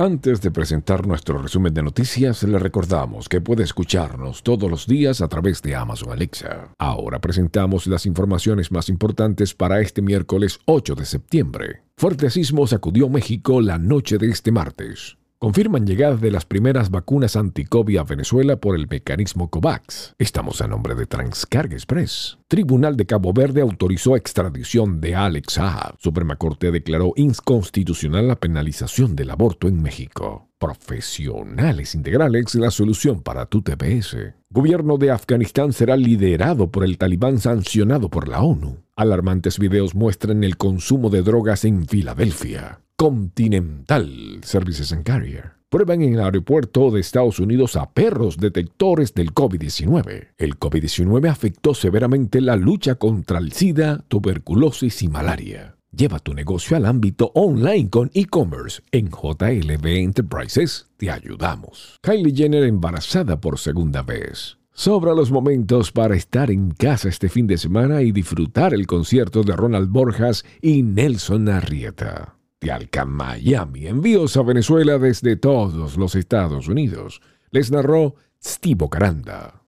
Antes de presentar nuestro resumen de noticias, le recordamos que puede escucharnos todos los días a través de Amazon Alexa. Ahora presentamos las informaciones más importantes para este miércoles 8 de septiembre. Fuerte sismo sacudió México la noche de este martes confirman llegada de las primeras vacunas anti-COVID a Venezuela por el mecanismo COVAX. Estamos a nombre de Transcarga Express. Tribunal de Cabo Verde autorizó extradición de Alex Saab. Suprema Corte declaró inconstitucional la penalización del aborto en México. Profesionales integrales, la solución para tu TPS. Gobierno de Afganistán será liderado por el talibán sancionado por la ONU. Alarmantes videos muestran el consumo de drogas en Filadelfia. Continental Services and Carrier. Prueban en el aeropuerto de Estados Unidos a perros detectores del COVID-19. El COVID-19 afectó severamente la lucha contra el SIDA, tuberculosis y malaria. Lleva tu negocio al ámbito online con e-commerce. En JLB Enterprises te ayudamos. Kylie Jenner embarazada por segunda vez. Sobra los momentos para estar en casa este fin de semana y disfrutar el concierto de Ronald Borjas y Nelson Arrieta de Alca, Miami. Envíos a Venezuela desde todos los Estados Unidos. Les narró Steve Caranda.